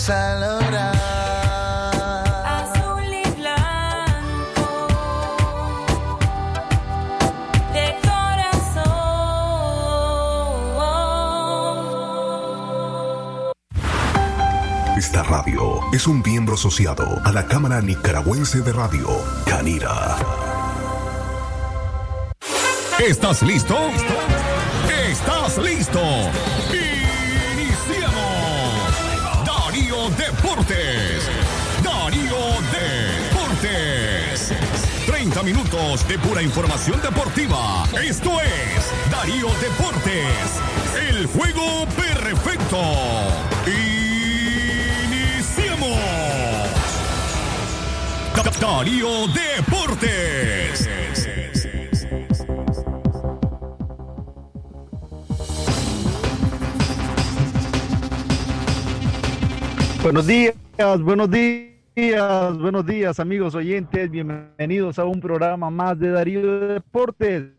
vamos a lograr. Azul y blanco de corazón. Esta radio es un miembro asociado a la Cámara Nicaragüense de Radio, Canira. ¿Estás listo? ¿Estás listo? Deportes. Darío Deportes. 30 minutos de pura información deportiva. Esto es Darío Deportes. El juego perfecto. Iniciamos. Darío Deportes. Buenos días, buenos días, buenos días amigos oyentes, bienvenidos a un programa más de Darío Deportes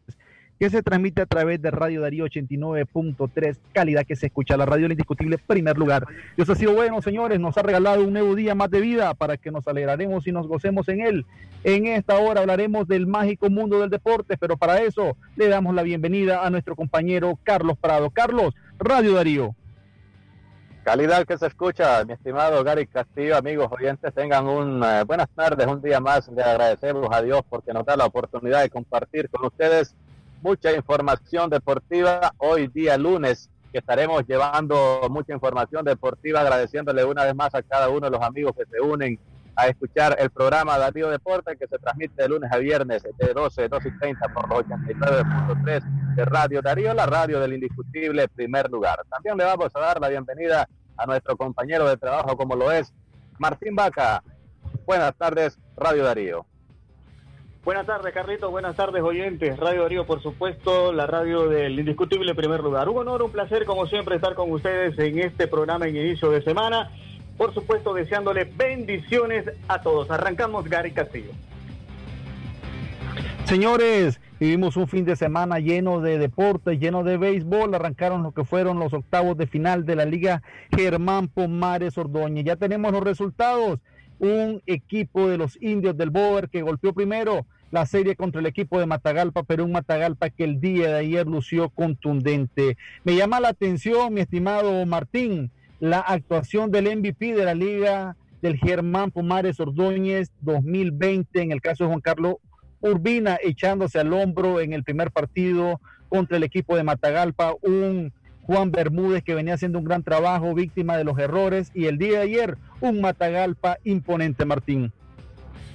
que se transmite a través de Radio Darío 89.3, calidad que se escucha, la radio indiscutible primer lugar. Dios ha sido bueno, señores, nos ha regalado un nuevo día más de vida para que nos alegraremos y nos gocemos en él. En esta hora hablaremos del mágico mundo del deporte, pero para eso le damos la bienvenida a nuestro compañero Carlos Prado. Carlos, Radio Darío. Calidad que se escucha, mi estimado Gary Castillo, amigos oyentes, tengan un eh, buenas tardes, un día más. Le agradecemos a Dios porque nos da la oportunidad de compartir con ustedes mucha información deportiva hoy día lunes, que estaremos llevando mucha información deportiva, agradeciéndole una vez más a cada uno de los amigos que se unen a escuchar el programa Darío Deporte que se transmite de lunes a viernes de 12, 12 y 30 por los 89.3 de Radio Darío, la radio del indiscutible primer lugar. También le vamos a dar la bienvenida a nuestro compañero de trabajo como lo es Martín Vaca. Buenas tardes, Radio Darío. Buenas tardes, Carlito. Buenas tardes, oyentes. Radio Darío, por supuesto, la radio del indiscutible primer lugar. Un honor, un placer, como siempre, estar con ustedes en este programa en inicio de semana. Por supuesto, deseándole bendiciones a todos. Arrancamos, Gary Castillo. Señores, vivimos un fin de semana lleno de deportes, lleno de béisbol. Arrancaron lo que fueron los octavos de final de la Liga Germán Pomares Ordóñez. Ya tenemos los resultados. Un equipo de los indios del Boer que golpeó primero la serie contra el equipo de Matagalpa, pero un Matagalpa que el día de ayer lució contundente. Me llama la atención, mi estimado Martín, la actuación del MVP de la Liga del Germán Pomares Ordóñez 2020, en el caso de Juan Carlos Urbina echándose al hombro en el primer partido contra el equipo de Matagalpa, un Juan Bermúdez que venía haciendo un gran trabajo, víctima de los errores, y el día de ayer un Matagalpa imponente, Martín.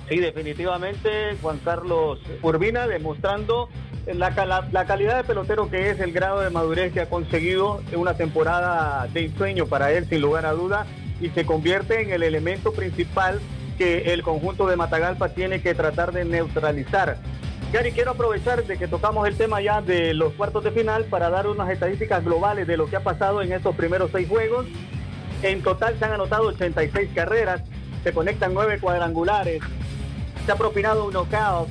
Sí, definitivamente, Juan Carlos Urbina demostrando la, la, calidad de pelotero que es, el grado de madurez que ha conseguido en una temporada de ensueño para él, sin lugar a duda, y se convierte en el elemento principal que el conjunto de Matagalpa tiene que tratar de neutralizar. Gary, quiero aprovechar de que tocamos el tema ya de los cuartos de final para dar unas estadísticas globales de lo que ha pasado en estos primeros seis juegos. En total se han anotado 86 carreras, se conectan nueve cuadrangulares, se ha propinado un knockout,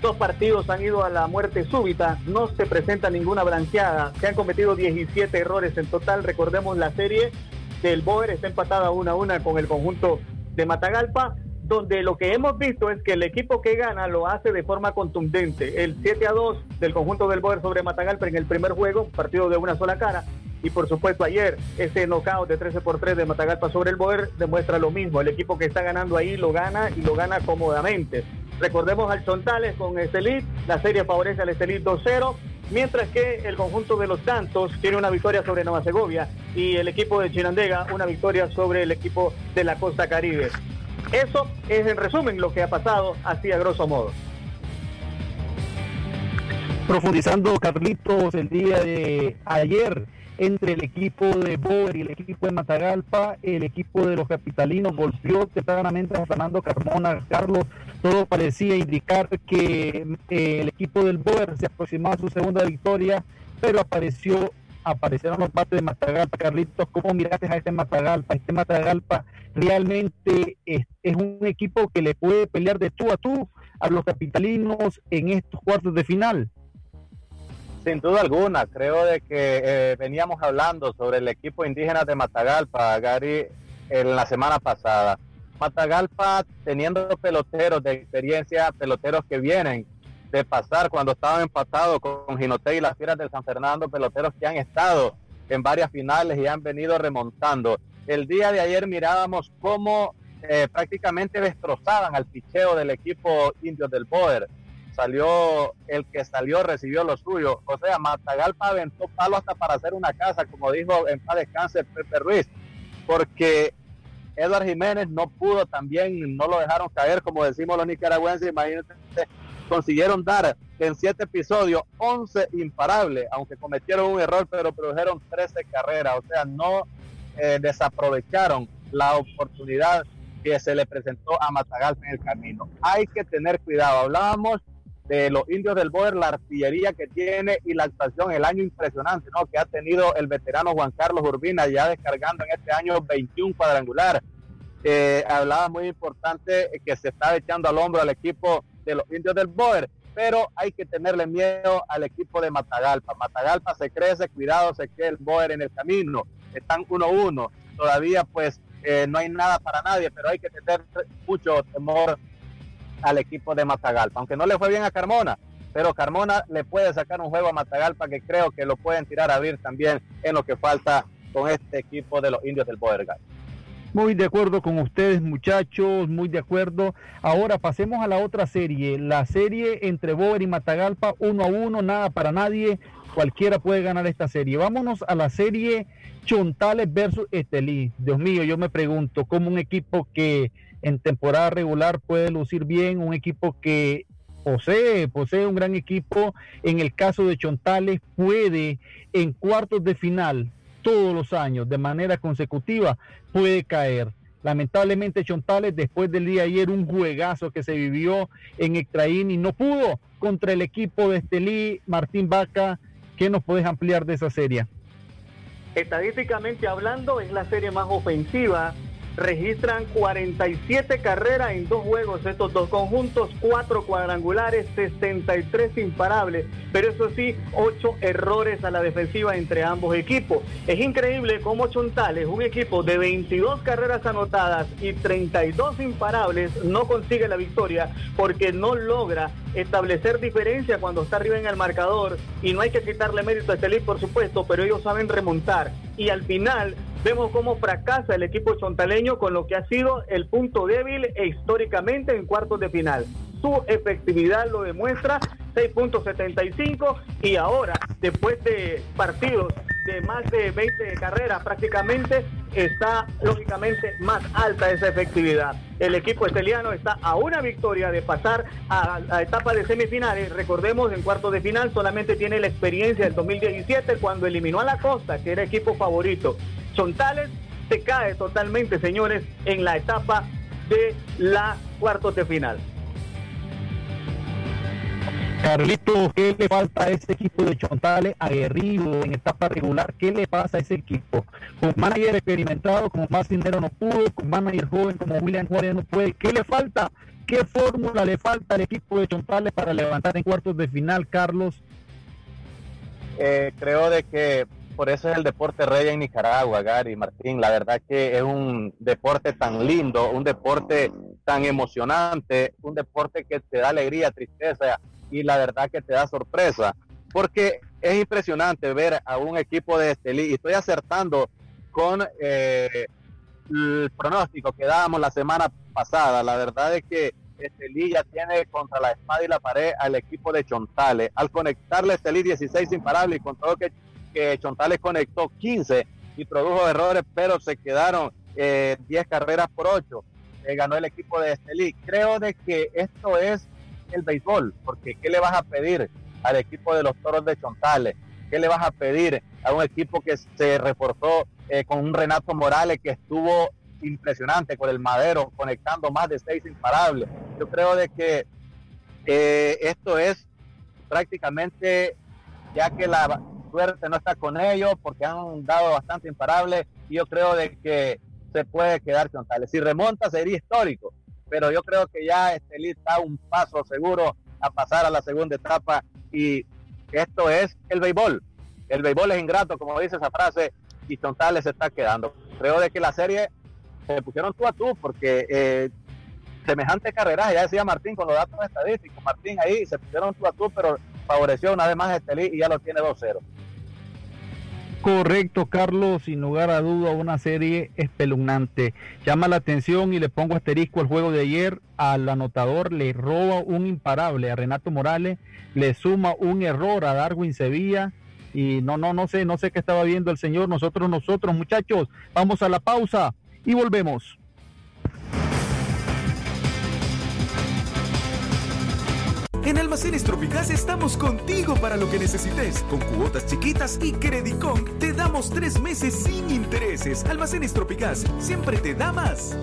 dos partidos han ido a la muerte súbita, no se presenta ninguna blanqueada, se han cometido 17 errores en total, recordemos la serie del Boer está empatada una a una con el conjunto de Matagalpa, donde lo que hemos visto es que el equipo que gana lo hace de forma contundente. El 7 a 2 del conjunto del Boer sobre Matagalpa en el primer juego, partido de una sola cara. Y por supuesto ayer ese knockout de 13 por 3 de Matagalpa sobre el Boer demuestra lo mismo. El equipo que está ganando ahí lo gana y lo gana cómodamente. Recordemos al Chontales con Estelit, la serie favorece al Estelit 2-0, mientras que el conjunto de los Santos tiene una victoria sobre Nueva Segovia y el equipo de Chinandega una victoria sobre el equipo de la Costa Caribe. Eso es en resumen lo que ha pasado así a grosso modo. Profundizando, Carlitos, el día de ayer entre el equipo de Boer y el equipo de Matagalpa, el equipo de los capitalinos golpeó tempranamente a Fernando Carmona. Carlos, todo parecía indicar que eh, el equipo del Boer se aproximaba a su segunda victoria, pero apareció aparecieron los bates de Matagalpa. Carlitos, ¿cómo miraste a este Matagalpa? Este Matagalpa realmente es, un equipo que le puede pelear de tú a tú a los capitalinos en estos cuartos de final. Sin duda alguna, creo de que eh, veníamos hablando sobre el equipo indígena de Matagalpa, Gary, en la semana pasada. Matagalpa teniendo peloteros de experiencia, peloteros que vienen de pasar cuando estaban empatados con Ginote y las Fieras de San Fernando, peloteros que han estado en varias finales y han venido remontando. El día de ayer mirábamos cómo eh, prácticamente destrozaban al picheo del equipo Indios del Boer. Salió el que salió, recibió lo suyo. O sea, Matagalpa aventó palo hasta para hacer una casa, como dijo en paz descanse Pepe Ruiz, porque Eduard Jiménez no pudo también, no lo dejaron caer, como decimos los nicaragüenses. Imagínense, consiguieron dar en siete episodios 11 imparables, aunque cometieron un error, pero produjeron 13 carreras. O sea, no eh, desaprovecharon la oportunidad que se le presentó a Matagalpa en el camino. Hay que tener cuidado. Hablábamos de los indios del Boer, la artillería que tiene y la actuación, el año impresionante ¿no? que ha tenido el veterano Juan Carlos Urbina, ya descargando en este año 21 cuadrangular. Eh, hablaba muy importante que se está echando al hombro al equipo de los indios del Boer, pero hay que tenerle miedo al equipo de Matagalpa. Matagalpa se crece, cuidado, se queda el Boer en el camino. Están 1-1. Todavía pues eh, no hay nada para nadie, pero hay que tener mucho temor al equipo de Matagalpa, aunque no le fue bien a Carmona, pero Carmona le puede sacar un juego a Matagalpa que creo que lo pueden tirar a abrir también en lo que falta con este equipo de los indios del Boergal. Muy de acuerdo con ustedes, muchachos, muy de acuerdo. Ahora pasemos a la otra serie, la serie entre Boer y Matagalpa, uno a uno, nada para nadie, cualquiera puede ganar esta serie. Vámonos a la serie Chontales versus Estelí. Dios mío, yo me pregunto, ¿cómo un equipo que en temporada regular puede lucir bien, un equipo que posee, posee un gran equipo, en el caso de Chontales puede en cuartos de final todos los años de manera consecutiva puede caer. Lamentablemente Chontales después del día de ayer un juegazo que se vivió en Extraín y no pudo contra el equipo de Estelí, Martín Vaca. ¿Qué nos puedes ampliar de esa serie? Estadísticamente hablando, es la serie más ofensiva registran 47 carreras en dos juegos estos dos conjuntos, cuatro cuadrangulares, 63 imparables, pero eso sí, ocho errores a la defensiva entre ambos equipos. Es increíble cómo Chontales, un equipo de 22 carreras anotadas y 32 imparables, no consigue la victoria porque no logra establecer diferencia cuando está arriba en el marcador y no hay que quitarle mérito a Estelí, por supuesto, pero ellos saben remontar y al final vemos cómo fracasa el equipo chontaleño con lo que ha sido el punto débil e históricamente en cuartos de final. Su efectividad lo demuestra, 6.75 y ahora, después de partidos de más de 20 carreras prácticamente, está lógicamente más alta esa efectividad. El equipo esteliano está a una victoria de pasar a la etapa de semifinales. Recordemos, en cuartos de final solamente tiene la experiencia del 2017 cuando eliminó a la Costa, que era equipo favorito. Chontales se cae totalmente, señores, en la etapa de la cuartos de final. Carlito, ¿qué le falta a ese equipo de Chontales aguerrido en etapa regular? ¿Qué le pasa a ese equipo? Con manager experimentado como más dinero no pudo, con manager joven como William Juárez no puede. ¿Qué le falta? ¿Qué fórmula le falta al equipo de Chontales para levantar en cuartos de final, Carlos? Eh, creo de que por eso es el deporte rey en Nicaragua, Gary Martín. La verdad que es un deporte tan lindo, un deporte tan emocionante, un deporte que te da alegría, tristeza y la verdad que te da sorpresa, porque es impresionante ver a un equipo de Estelí, y estoy acertando con eh, el pronóstico que dábamos la semana pasada, la verdad es que Estelí ya tiene contra la espada y la pared al equipo de Chontales, al conectarle Estelí 16 imparable y con todo que, que Chontales conectó 15 y produjo errores, pero se quedaron eh, 10 carreras por 8. Eh, ganó el equipo de Estelí. Creo de que esto es el béisbol, porque ¿qué le vas a pedir al equipo de los Toros de Chontales? ¿Qué le vas a pedir a un equipo que se reforzó eh, con un Renato Morales que estuvo impresionante con el Madero, conectando más de seis imparables? Yo creo de que eh, esto es prácticamente, ya que la suerte no está con ellos, porque han dado bastante imparables, y yo creo de que se puede quedar Chontales. Si remonta sería histórico, pero yo creo que ya Estelí está un paso seguro a pasar a la segunda etapa y esto es el béisbol. El béisbol es ingrato, como dice esa frase, y Chontales se está quedando. Creo de que la serie se pusieron tú a tú porque eh, semejante carrera, ya decía Martín con los datos estadísticos, Martín ahí se pusieron tú a tú, pero favoreció una vez más Estelí y ya lo tiene 2-0. Correcto, Carlos, sin lugar a duda, una serie espeluznante. Llama la atención y le pongo asterisco al juego de ayer. Al anotador le roba un imparable a Renato Morales, le suma un error a Darwin Sevilla. Y no, no, no sé, no sé qué estaba viendo el señor. Nosotros, nosotros, muchachos, vamos a la pausa y volvemos. En Almacenes Tropicás estamos contigo para lo que necesites. Con cuotas chiquitas y Credicon te damos tres meses sin intereses. Almacenes Tropicás siempre te da más.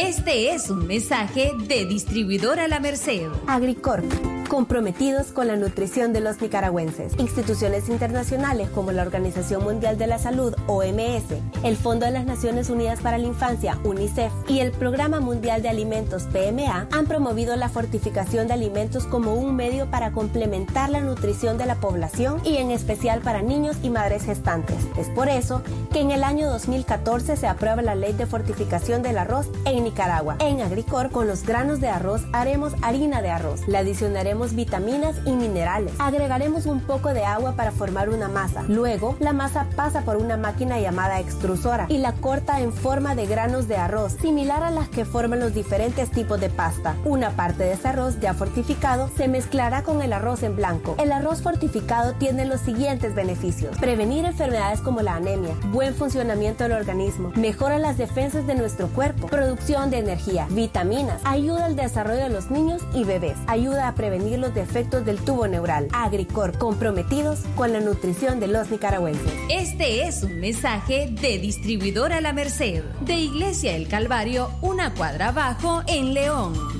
Este es un mensaje de distribuidora La Merced. Agricorp, comprometidos con la nutrición de los nicaragüenses. Instituciones internacionales como la Organización Mundial de la Salud, OMS, el Fondo de las Naciones Unidas para la Infancia, UNICEF, y el Programa Mundial de Alimentos, PMA, han promovido la fortificación de alimentos como un medio para complementar la nutrición de la población y en especial para niños y madres gestantes. Es por eso que en el año 2014 se aprueba la Ley de Fortificación del Arroz en Nicaragua. En Agricor, con los granos de arroz, haremos harina de arroz. Le adicionaremos vitaminas y minerales. Agregaremos un poco de agua para formar una masa. Luego, la masa pasa por una máquina llamada extrusora y la corta en forma de granos de arroz, similar a las que forman los diferentes tipos de pasta. Una parte de ese arroz ya fortificado se mezclará con el arroz en blanco. El arroz fortificado tiene los siguientes beneficios. Prevenir enfermedades como la anemia, buen funcionamiento del organismo, mejora las defensas de nuestro cuerpo, producción de energía, vitaminas, ayuda al desarrollo de los niños y bebés, ayuda a prevenir los defectos del tubo neural. Agricor, comprometidos con la nutrición de los nicaragüenses. Este es un mensaje de distribuidora La Merced, de Iglesia El Calvario, una cuadra abajo en León.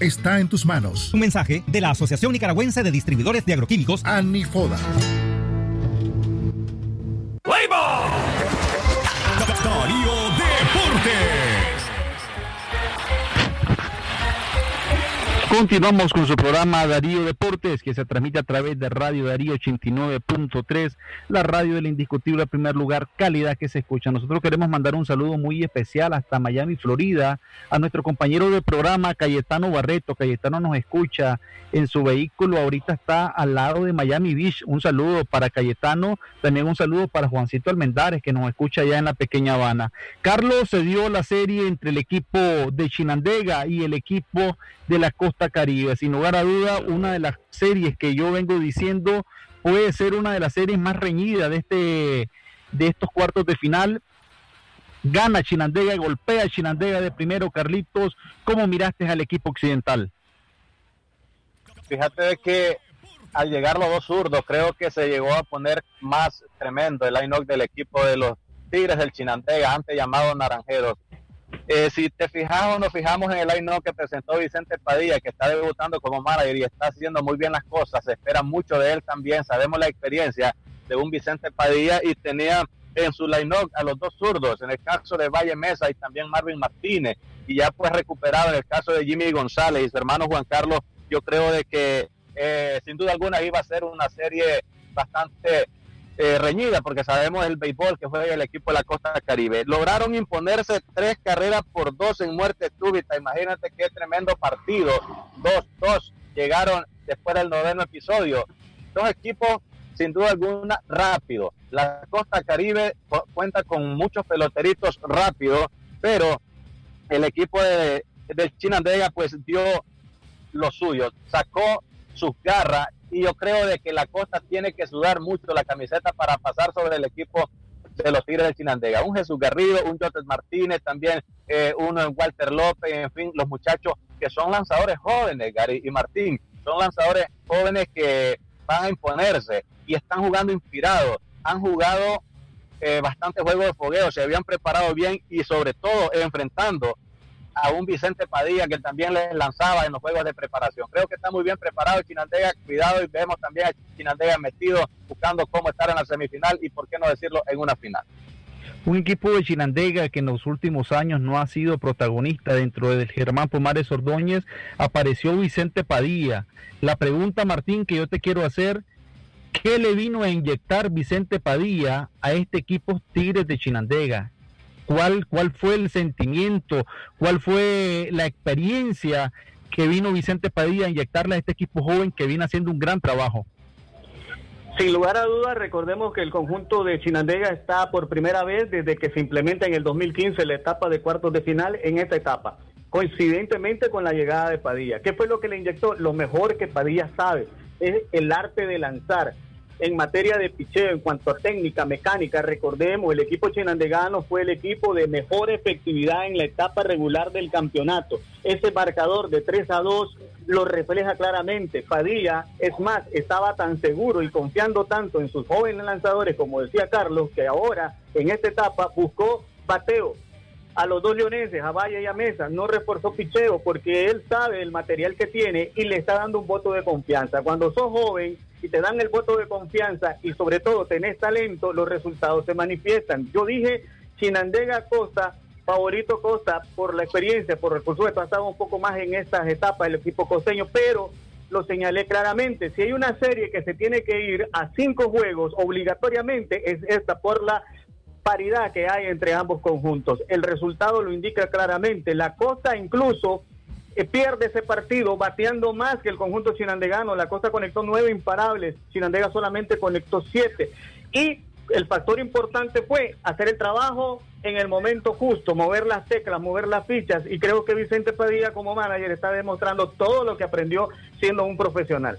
está en tus manos. Un mensaje de la Asociación Nicaragüense de Distribuidores de Agroquímicos, ANIFODA. Continuamos con su programa Darío Deportes, que se transmite a través de Radio Darío 89.3, la radio del indiscutible primer lugar, calidad que se escucha. Nosotros queremos mandar un saludo muy especial hasta Miami, Florida, a nuestro compañero de programa, Cayetano Barreto. Cayetano nos escucha en su vehículo, ahorita está al lado de Miami Beach. Un saludo para Cayetano, también un saludo para Juancito Almendares, que nos escucha allá en la pequeña Habana. Carlos se dio la serie entre el equipo de Chinandega y el equipo de la Costa Caribe. Sin lugar a duda, una de las series que yo vengo diciendo puede ser una de las series más reñidas de este de estos cuartos de final. Gana Chinandega, golpea Chinandega de primero, Carlitos. ¿Cómo miraste al equipo occidental? Fíjate de que al llegar los dos zurdos, creo que se llegó a poner más tremendo el line-up del equipo de los Tigres del Chinandega, antes llamado Naranjeros. Eh, si te fijas o nos fijamos en el line que presentó Vicente Padilla, que está debutando como manager y está haciendo muy bien las cosas, se espera mucho de él también, sabemos la experiencia de un Vicente Padilla y tenía en su line a los dos zurdos, en el caso de Valle Mesa y también Marvin Martínez, y ya pues recuperado en el caso de Jimmy González y su hermano Juan Carlos, yo creo de que eh, sin duda alguna iba a ser una serie bastante eh, reñida, porque sabemos el béisbol que fue el equipo de la Costa Caribe. Lograron imponerse tres carreras por dos en muerte súbita. Imagínate qué tremendo partido. Dos, dos llegaron después del noveno episodio. Dos equipos, sin duda alguna, rápido. La Costa Caribe cuenta con muchos peloteritos rápidos, pero el equipo de, del Chinandega pues dio lo suyo. Sacó sus garras y yo creo de que la Costa tiene que sudar mucho la camiseta para pasar sobre el equipo de los Tigres del Chinandega. Un Jesús Garrido, un Jotes Martínez, también eh, uno en Walter López, en fin, los muchachos que son lanzadores jóvenes, Gary y Martín, son lanzadores jóvenes que van a imponerse y están jugando inspirados. Han jugado eh, bastante juego de fogueo, se habían preparado bien y sobre todo enfrentando a un Vicente Padilla que también les lanzaba en los juegos de preparación. Creo que está muy bien preparado Chinandega, cuidado y vemos también a Chinandega metido buscando cómo estar en la semifinal y por qué no decirlo en una final. Un equipo de Chinandega que en los últimos años no ha sido protagonista dentro del Germán Pomares Ordóñez, apareció Vicente Padilla. La pregunta, Martín, que yo te quiero hacer, ¿qué le vino a inyectar Vicente Padilla a este equipo Tigres de Chinandega? ¿Cuál, ¿Cuál fue el sentimiento? ¿Cuál fue la experiencia que vino Vicente Padilla a inyectarle a este equipo joven que viene haciendo un gran trabajo? Sin lugar a dudas, recordemos que el conjunto de Chinandega está por primera vez desde que se implementa en el 2015 la etapa de cuartos de final en esta etapa, coincidentemente con la llegada de Padilla. ¿Qué fue lo que le inyectó? Lo mejor que Padilla sabe es el arte de lanzar. En materia de picheo, en cuanto a técnica, mecánica, recordemos, el equipo chinandegano fue el equipo de mejor efectividad en la etapa regular del campeonato. Ese marcador de 3 a 2 lo refleja claramente. Padilla, es más, estaba tan seguro y confiando tanto en sus jóvenes lanzadores, como decía Carlos, que ahora en esta etapa buscó bateo a los dos leoneses, a Valle y a Mesa, no reforzó picheo porque él sabe el material que tiene y le está dando un voto de confianza. Cuando sos joven y te dan el voto de confianza y sobre todo tenés talento, los resultados se manifiestan. Yo dije Chinandega Costa, favorito Costa por la experiencia, por el supuesto ha estado un poco más en estas etapas el equipo costeño, pero lo señalé claramente, si hay una serie que se tiene que ir a cinco juegos obligatoriamente es esta por la paridad que hay entre ambos conjuntos. El resultado lo indica claramente. La Costa incluso pierde ese partido bateando más que el conjunto chinandegano. La Costa conectó nueve imparables, Chinandega solamente conectó siete. Y el factor importante fue hacer el trabajo en el momento justo, mover las teclas, mover las fichas. Y creo que Vicente Padilla como manager está demostrando todo lo que aprendió siendo un profesional.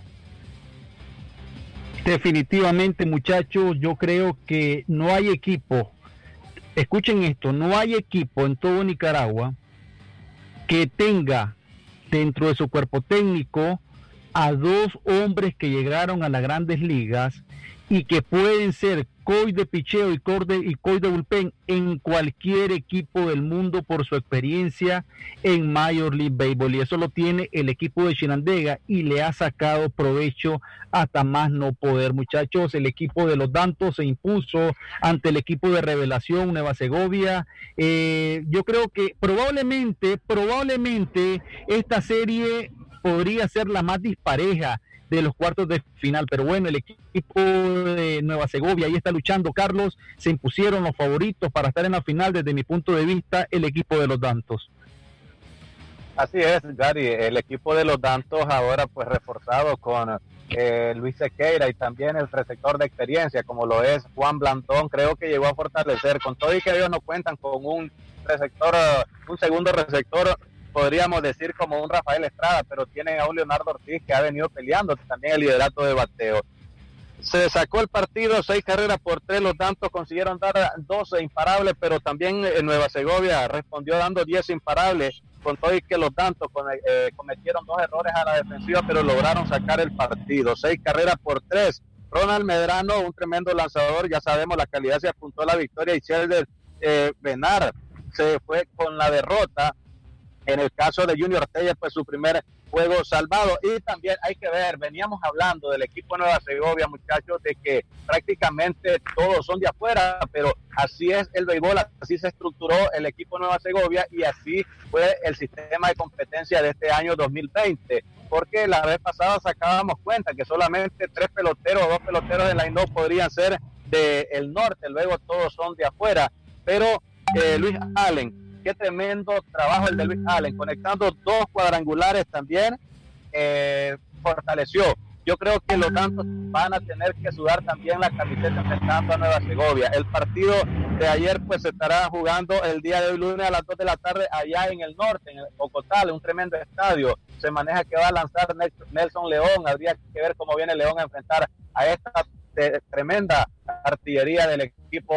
Definitivamente, muchachos, yo creo que no hay equipo, escuchen esto, no hay equipo en todo Nicaragua que tenga dentro de su cuerpo técnico a dos hombres que llegaron a las grandes ligas y que pueden ser coi de picheo y, corde, y coi de bullpen en cualquier equipo del mundo por su experiencia en Major League Baseball. Y eso lo tiene el equipo de Chinandega y le ha sacado provecho hasta más no poder. Muchachos, el equipo de los Dantos se impuso ante el equipo de Revelación Nueva Segovia. Eh, yo creo que probablemente, probablemente esta serie podría ser la más dispareja de los cuartos de final. Pero bueno, el equipo de Nueva Segovia ahí está luchando, Carlos. Se impusieron los favoritos para estar en la final, desde mi punto de vista, el equipo de los Dantos. Así es, Gary. El equipo de los Dantos ahora pues reforzado con eh, Luis Sequeira y también el receptor de experiencia, como lo es Juan Blantón, creo que llegó a fortalecer. Con todo y que ellos no cuentan con un receptor, un segundo receptor podríamos decir como un Rafael Estrada, pero tienen a un Leonardo Ortiz que ha venido peleando también el liderato de bateo. Se sacó el partido, seis carreras por tres, los tantos consiguieron dar 12 imparables, pero también en Nueva Segovia respondió dando 10 imparables, con todo y que los tantos eh, cometieron dos errores a la defensiva, pero lograron sacar el partido. Seis carreras por tres. Ronald Medrano, un tremendo lanzador, ya sabemos la calidad se apuntó a la victoria y Sheldon eh, Benar se fue con la derrota en el caso de Junior Ortega, pues su primer juego salvado. Y también hay que ver, veníamos hablando del equipo Nueva Segovia, muchachos, de que prácticamente todos son de afuera, pero así es el béisbol, así se estructuró el equipo Nueva Segovia y así fue el sistema de competencia de este año 2020. Porque la vez pasada sacábamos cuenta que solamente tres peloteros o dos peloteros de la no podrían ser del norte, luego todos son de afuera. Pero eh, Luis Allen, qué tremendo trabajo el de Luis Allen, conectando dos cuadrangulares también, eh, fortaleció. Yo creo que los tantos van a tener que sudar también la camiseta enfrentando a Nueva Segovia. El partido de ayer pues se estará jugando el día de hoy lunes a las 2 de la tarde allá en el norte, en el Ocotal, un tremendo estadio. Se maneja que va a lanzar Nelson León. Habría que ver cómo viene León a enfrentar a esta tremenda artillería del equipo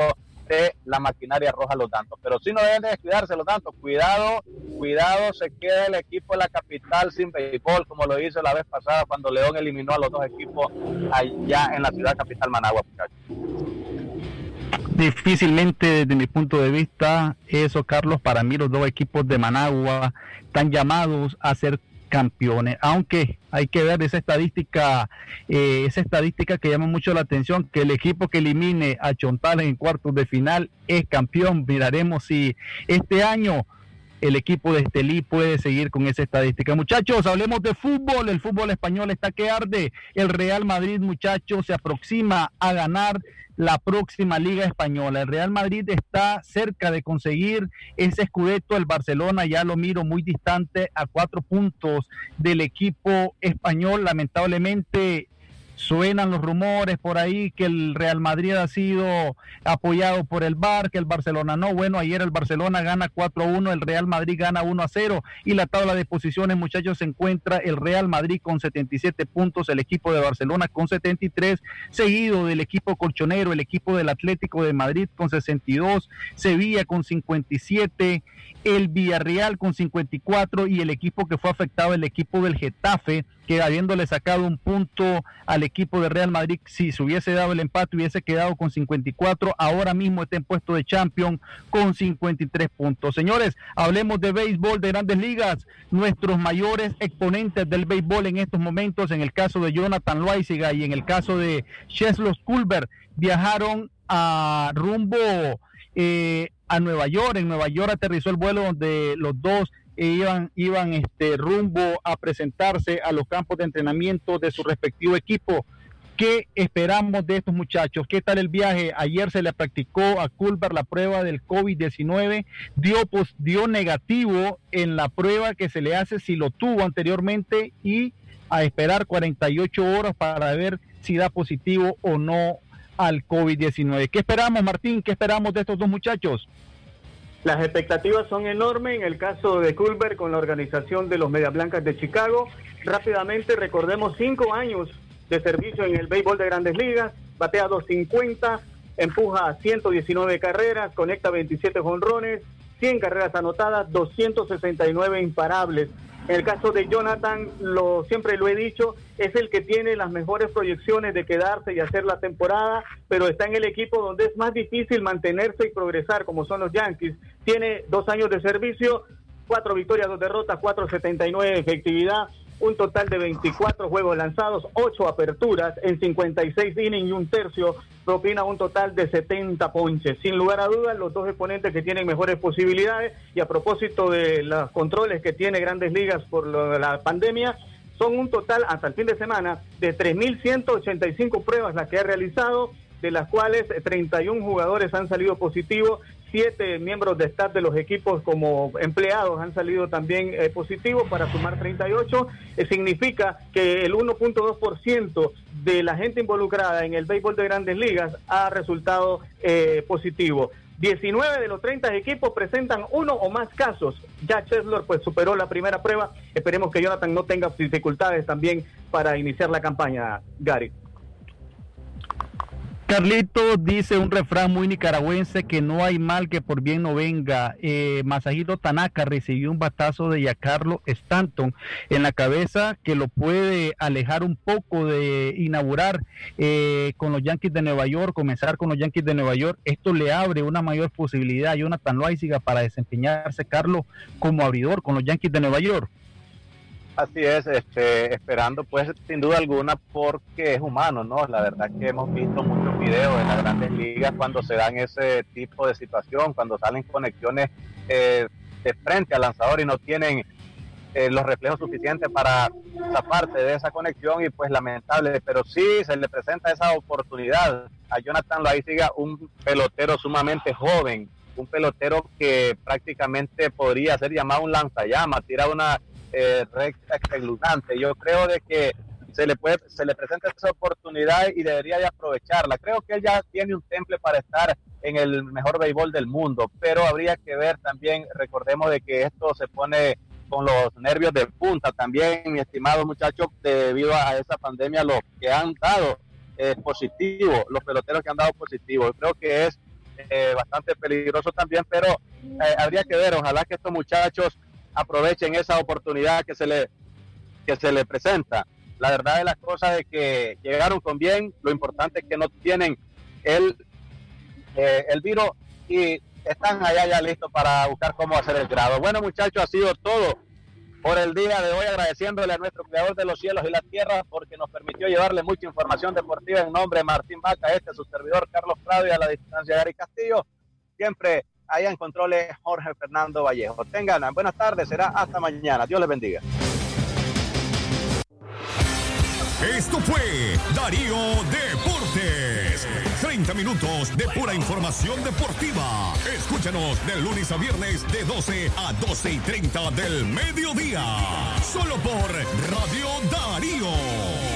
de la maquinaria roja los tantos. Pero si no deben de descuidarse los tantos. Cuidado, cuidado, se queda el equipo de la capital sin béisbol, como lo hizo la vez pasada cuando León eliminó a los dos equipos allá en la ciudad capital Managua, Difícilmente desde mi punto de vista eso, Carlos, para mí los dos equipos de Managua están llamados a ser campeones, aunque hay que ver esa estadística, eh, esa estadística que llama mucho la atención, que el equipo que elimine a Chontales en cuartos de final es campeón. Miraremos si este año el equipo de Estelí puede seguir con esa estadística. Muchachos, hablemos de fútbol. El fútbol español está que arde. El Real Madrid, muchachos, se aproxima a ganar la próxima Liga Española. El Real Madrid está cerca de conseguir ese escudeto. El Barcelona ya lo miro muy distante a cuatro puntos del equipo español. Lamentablemente Suenan los rumores por ahí que el Real Madrid ha sido apoyado por el Bar, que el Barcelona no. Bueno, ayer el Barcelona gana 4-1, el Real Madrid gana 1-0 y la tabla de posiciones, muchachos, se encuentra el Real Madrid con 77 puntos, el equipo de Barcelona con 73, seguido del equipo colchonero, el equipo del Atlético de Madrid con 62, Sevilla con 57 el Villarreal con 54 y el equipo que fue afectado, el equipo del Getafe, que habiéndole sacado un punto al equipo de Real Madrid, si se hubiese dado el empate, hubiese quedado con 54, ahora mismo está en puesto de champion con 53 puntos. Señores, hablemos de béisbol de grandes ligas, nuestros mayores exponentes del béisbol en estos momentos, en el caso de Jonathan Loaiziga y en el caso de Cheslos Culver, viajaron a rumbo eh, a Nueva York. En Nueva York aterrizó el vuelo donde los dos iban, iban este, rumbo a presentarse a los campos de entrenamiento de su respectivo equipo. ¿Qué esperamos de estos muchachos? ¿Qué tal el viaje? Ayer se le practicó a Culver la prueba del COVID-19, dio, pues, dio negativo en la prueba que se le hace si lo tuvo anteriormente y a esperar 48 horas para ver si da positivo o no al COVID-19. ¿Qué esperamos, Martín? ¿Qué esperamos de estos dos muchachos? Las expectativas son enormes en el caso de Culver con la organización de los Media Blancas de Chicago. Rápidamente recordemos cinco años de servicio en el béisbol de grandes ligas, batea 250, empuja 119 carreras, conecta 27 jonrones, 100 carreras anotadas, 269 imparables. En el caso de Jonathan, lo siempre lo he dicho, es el que tiene las mejores proyecciones de quedarse y hacer la temporada, pero está en el equipo donde es más difícil mantenerse y progresar, como son los Yankees. Tiene dos años de servicio, cuatro victorias, dos derrotas, 4.79 de efectividad, un total de 24 juegos lanzados, 8 aperturas en 56 innings y un tercio, propina un total de 70 ponches. Sin lugar a dudas, los dos exponentes que tienen mejores posibilidades y a propósito de los controles que tiene Grandes Ligas por la pandemia, son un total hasta el fin de semana de 3.185 pruebas las que ha realizado, de las cuales 31 jugadores han salido positivos siete miembros de staff de los equipos como empleados han salido también eh, positivos para sumar 38. Eh, significa que el 1.2% de la gente involucrada en el béisbol de grandes ligas ha resultado eh, positivo. 19 de los 30 equipos presentan uno o más casos. Ya Chesler pues superó la primera prueba. Esperemos que Jonathan no tenga dificultades también para iniciar la campaña, Gary. Carlito dice un refrán muy nicaragüense que no hay mal que por bien no venga. Eh, Masahiro Tanaka recibió un batazo de Giancarlo Stanton en la cabeza que lo puede alejar un poco de inaugurar eh, con los Yankees de Nueva York, comenzar con los Yankees de Nueva York. Esto le abre una mayor posibilidad a Jonathan Loaiziga para desempeñarse, Carlos, como abridor con los Yankees de Nueva York. Así es, este, esperando pues sin duda alguna porque es humano, ¿no? La verdad que hemos visto muchos videos en las grandes ligas cuando se dan ese tipo de situación, cuando salen conexiones eh, de frente al lanzador y no tienen eh, los reflejos suficientes para zafarse de esa conexión y pues lamentable, pero sí se le presenta esa oportunidad a Jonathan Loaiziga, un pelotero sumamente joven, un pelotero que prácticamente podría ser llamado un lanzallama, tira una eh. Yo creo de que se le puede, se le presenta esa oportunidad y debería de aprovecharla. Creo que él ya tiene un temple para estar en el mejor béisbol del mundo, pero habría que ver también, recordemos de que esto se pone con los nervios de punta también, mi estimado muchacho, debido a esa pandemia, lo que han dado eh, positivo, los peloteros que han dado positivo. Creo que es eh, bastante peligroso también, pero eh, habría que ver, ojalá que estos muchachos aprovechen esa oportunidad que se le, que se le presenta. La verdad de las cosas es que llegaron con bien, lo importante es que no tienen el eh, el virus y están allá ya listos para buscar cómo hacer el grado. Bueno, muchachos, ha sido todo por el día de hoy, agradeciéndole a nuestro creador de los cielos y la tierra porque nos permitió llevarle mucha información deportiva en nombre de Martín Vaca, este su servidor Carlos Prado y a la distancia Gary Castillo. Siempre allá en controles Jorge Fernando Vallejo. Tengan buenas tardes, será hasta mañana. Dios les bendiga. Esto fue Darío Deportes. 30 minutos de pura información deportiva. Escúchanos de lunes a viernes de 12 a 12 y 30 del mediodía. Solo por Radio Darío.